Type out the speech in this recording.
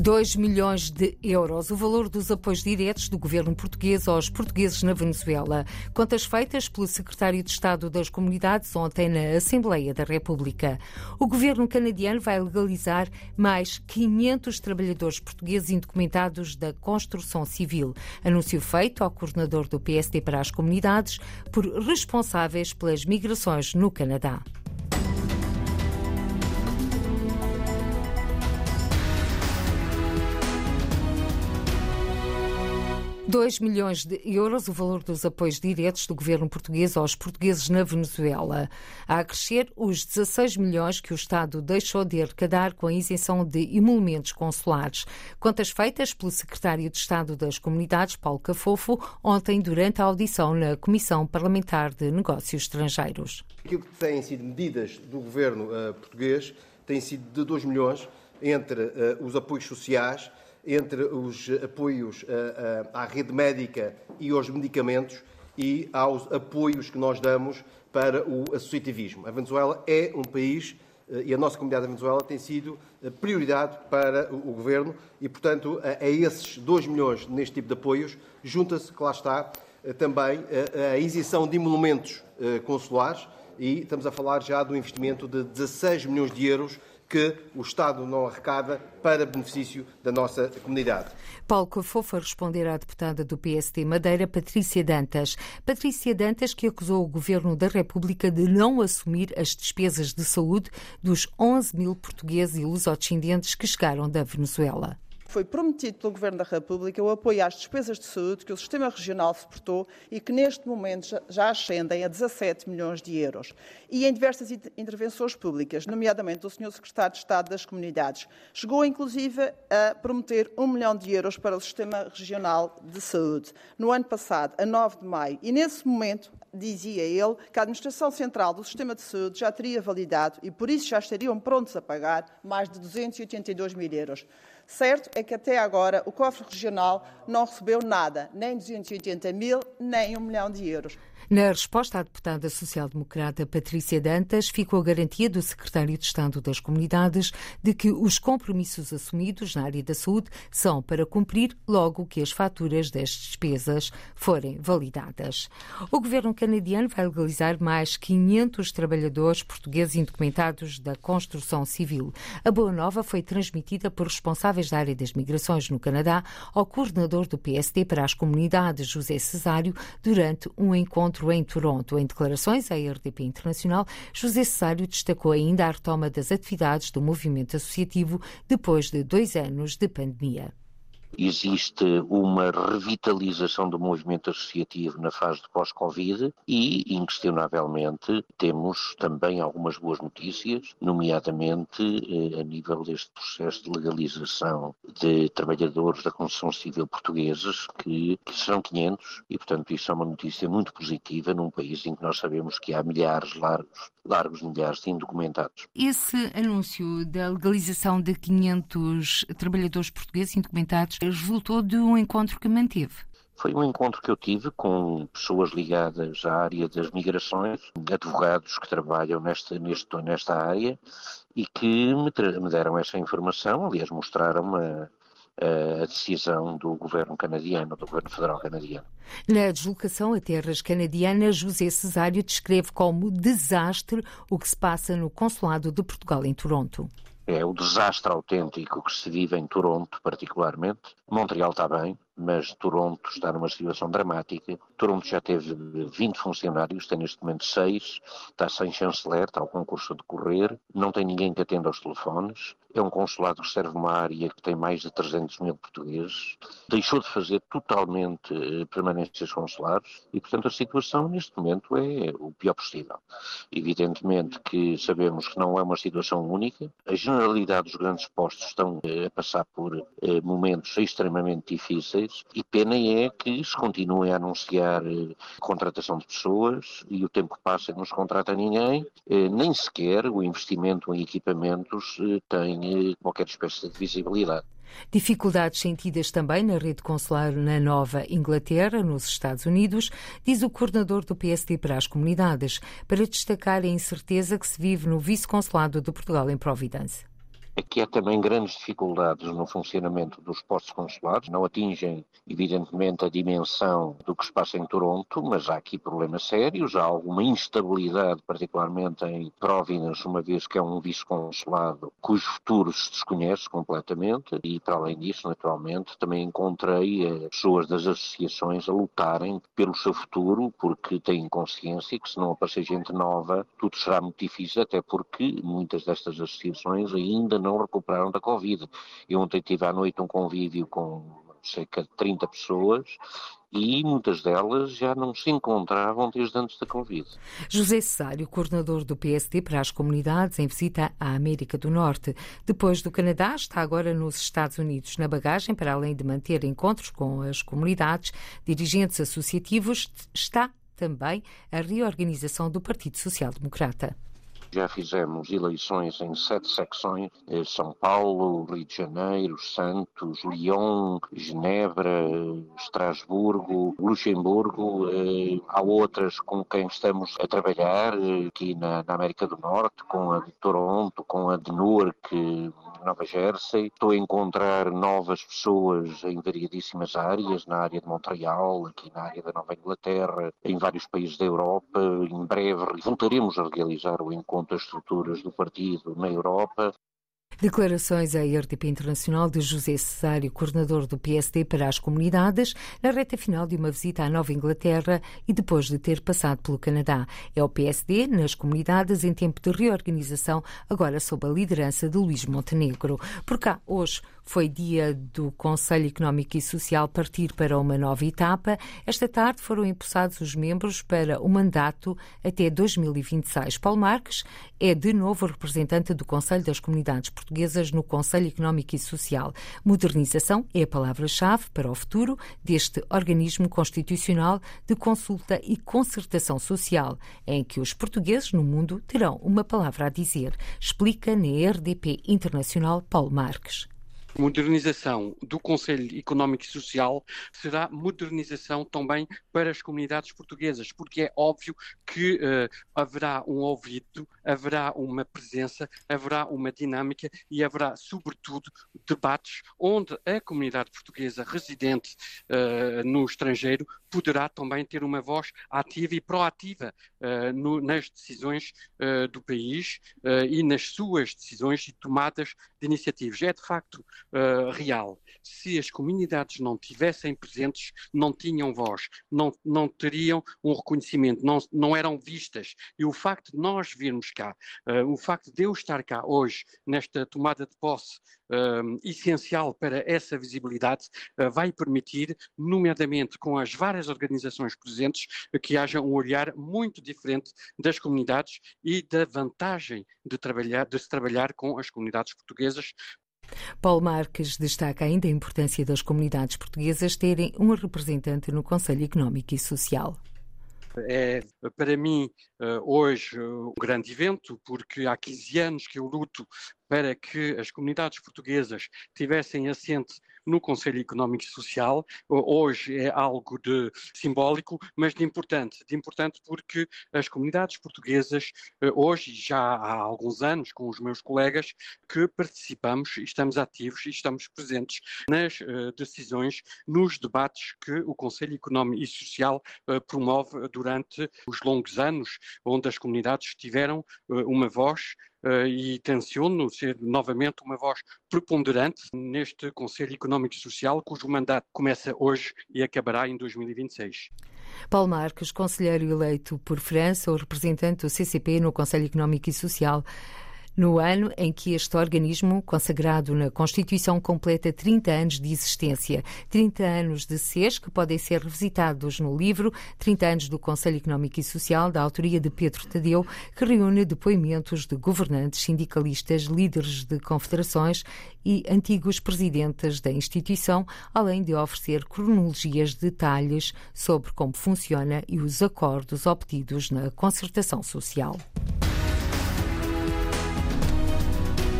2 milhões de euros, o valor dos apoios diretos do governo português aos portugueses na Venezuela. Contas feitas pelo secretário de Estado das Comunidades ontem na Assembleia da República. O governo canadiano vai legalizar mais 500 trabalhadores portugueses indocumentados da construção civil. Anúncio feito ao coordenador do PSD para as comunidades por responsáveis pelas migrações no Canadá. 2 milhões de euros o valor dos apoios diretos do governo português aos portugueses na Venezuela. A crescer os 16 milhões que o Estado deixou de arrecadar com a isenção de emolumentos consulares. Contas feitas pelo secretário de Estado das Comunidades, Paulo Cafofo, ontem durante a audição na Comissão Parlamentar de Negócios Estrangeiros. Aquilo que têm sido medidas do governo uh, português tem sido de 2 milhões entre uh, os apoios sociais entre os apoios eh, eh, à rede médica e aos medicamentos e aos apoios que nós damos para o associativismo. A Venezuela é um país eh, e a nossa comunidade da Venezuela tem sido prioridade para o Governo e, portanto, a esses 2 milhões neste tipo de apoios junta-se, que lá está, também a isenção de emolumentos consulares e estamos a falar já do investimento de 16 milhões de euros que o Estado não arrecada para benefício da nossa comunidade. Paulo Cafofo a responder à deputada do PSD Madeira, Patrícia Dantas. Patrícia Dantas que acusou o Governo da República de não assumir as despesas de saúde dos 11 mil portugueses e lusodescendentes que chegaram da Venezuela. Foi prometido pelo Governo da República o apoio às despesas de saúde que o Sistema Regional suportou e que neste momento já ascendem a 17 milhões de euros. E em diversas intervenções públicas, nomeadamente do Sr. Secretário de Estado das Comunidades, chegou inclusive a prometer um milhão de euros para o Sistema Regional de Saúde no ano passado, a 9 de maio. E nesse momento, dizia ele, que a Administração Central do Sistema de Saúde já teria validado e por isso já estariam prontos a pagar mais de 282 mil euros. Certo é que até agora o cofre regional não recebeu nada, nem 280 mil, nem um milhão de euros. Na resposta à deputada social-democrata Patrícia Dantas, ficou a garantia do secretário de Estado das Comunidades de que os compromissos assumidos na área da saúde são para cumprir logo que as faturas das despesas forem validadas. O governo canadiano vai legalizar mais 500 trabalhadores portugueses indocumentados da construção civil. A boa nova foi transmitida por responsáveis da área das migrações no Canadá ao coordenador do PSD para as comunidades, José Cesário, durante um encontro em Toronto. Em declarações à RDP Internacional, José Cesário destacou ainda a retoma das atividades do movimento associativo depois de dois anos de pandemia existe uma revitalização do movimento associativo na fase de pós-Covid e, inquestionavelmente, temos também algumas boas notícias, nomeadamente eh, a nível deste processo de legalização de trabalhadores da construção civil portugueses, que, que são 500, e, portanto, isso é uma notícia muito positiva num país em que nós sabemos que há milhares, largos, largos milhares de indocumentados. Esse anúncio da legalização de 500 trabalhadores portugueses indocumentados resultou de um encontro que manteve. Foi um encontro que eu tive com pessoas ligadas à área das migrações, advogados que trabalham nesta, neste, nesta área e que me, me deram essa informação, aliás, mostraram a, a decisão do governo canadiano, do governo federal canadiano. Na deslocação a terras canadianas, José Cesário descreve como desastre o que se passa no Consulado de Portugal em Toronto. É o desastre autêntico que se vive em Toronto, particularmente. Montreal está bem, mas Toronto está numa situação dramática. Toronto já teve 20 funcionários, tem neste momento 6, está sem chanceler, está ao concurso a decorrer, não tem ninguém que atenda aos telefones. É um consulado que serve uma área que tem mais de 300 mil portugueses. Deixou de fazer totalmente eh, permanências consulares e, portanto, a situação neste momento é o pior possível. Evidentemente que sabemos que não é uma situação única. A generalidade dos grandes postos estão eh, a passar por eh, momentos extremamente difíceis e pena é que se continue a anunciar contratação de pessoas e o tempo que passa não se contrata ninguém, nem sequer o investimento em equipamentos tem qualquer espécie de visibilidade. Dificuldades sentidas também na rede consular na Nova Inglaterra, nos Estados Unidos, diz o coordenador do PSD para as comunidades, para destacar a incerteza que se vive no vice-consulado de Portugal em Providence. Aqui há também grandes dificuldades no funcionamento dos postos consulares, não atingem, evidentemente, a dimensão do que se passa em Toronto, mas há aqui problemas sérios, há alguma instabilidade, particularmente em Providence, uma vez que é um vice-consulado cujo futuro se desconhece completamente, e para além disso, naturalmente, também encontrei eh, pessoas das associações a lutarem pelo seu futuro, porque têm consciência que se não aparecer gente nova, tudo será muito difícil, até porque muitas destas associações ainda não recuperaram da Covid. Eu ontem tive à noite um convívio com cerca de 30 pessoas e muitas delas já não se encontravam desde antes da Covid. José Cesário, coordenador do PSD para as comunidades em visita à América do Norte. Depois do Canadá, está agora nos Estados Unidos. Na bagagem, para além de manter encontros com as comunidades, dirigentes associativos, está também a reorganização do Partido Social Democrata. Já fizemos eleições em sete secções: eh, São Paulo, Rio de Janeiro, Santos, Lyon, Genebra, Estrasburgo, Luxemburgo. Eh, há outras com quem estamos a trabalhar eh, aqui na, América do Norte, com a de Toronto, com a de Newark, Nova Jersey. Estou a encontrar novas pessoas em variedíssimas áreas, na área de Montreal, aqui na área da Nova Inglaterra, em vários países da Europa. Em breve voltaremos a realizar o encontro das estruturas do partido na Europa. Declarações à RTP Internacional de José Cesário, coordenador do PSD para as comunidades, na reta final de uma visita à Nova Inglaterra e depois de ter passado pelo Canadá. É o PSD nas comunidades em tempo de reorganização, agora sob a liderança de Luís Montenegro. Por cá, hoje, foi dia do Conselho Económico e Social partir para uma nova etapa. Esta tarde foram empossados os membros para o mandato até 2026. Paulo Marques é de novo representante do Conselho das Comunidades Portuguesas no Conselho Económico e Social. Modernização é a palavra-chave para o futuro deste organismo constitucional de consulta e concertação social, em que os portugueses no mundo terão uma palavra a dizer, explica na RDP Internacional Paulo Marques modernização do Conselho Económico e Social será modernização também para as comunidades portuguesas, porque é óbvio que uh, haverá um ouvido, haverá uma presença, haverá uma dinâmica e haverá, sobretudo, debates onde a comunidade portuguesa residente uh, no estrangeiro poderá também ter uma voz ativa e proativa uh, no, nas decisões do país e nas suas decisões e tomadas de iniciativas. É de facto uh, real. Se as comunidades não tivessem presentes, não tinham voz, não, não teriam um reconhecimento, não, não eram vistas. E o facto de nós virmos cá, uh, o facto de eu estar cá hoje, nesta tomada de posse uh, essencial para essa visibilidade, vai permitir, nomeadamente com as várias organizações presentes, que haja um olhar muito diferente das comunidades e da vantagem de, trabalhar, de se trabalhar com as comunidades portuguesas Paulo Marques destaca ainda a importância das comunidades portuguesas terem um representante no Conselho Económico e Social. É, para mim, eh, hoje, um grande evento, porque há 15 anos que eu luto para que as comunidades portuguesas tivessem assento no Conselho Económico e Social. Hoje é algo de simbólico, mas de importante. De importante porque as comunidades portuguesas, eh, hoje, já há alguns anos, com os meus colegas, que participamos, estamos ativos e estamos presentes nas uh, decisões, nos debates que o Conselho Económico e Social uh, promove durante os longos anos, onde as comunidades tiveram uma voz e tenciono ser novamente uma voz preponderante neste Conselho Económico e Social, cujo mandato começa hoje e acabará em 2026. Paulo Marques, conselheiro eleito por França, o representante do CCP no Conselho Económico e Social no ano em que este organismo, consagrado na Constituição, completa 30 anos de existência. 30 anos de SES que podem ser revisitados no livro 30 anos do Conselho Económico e Social, da autoria de Pedro Tadeu, que reúne depoimentos de governantes, sindicalistas, líderes de confederações e antigos presidentes da instituição, além de oferecer cronologias de detalhes sobre como funciona e os acordos obtidos na concertação social.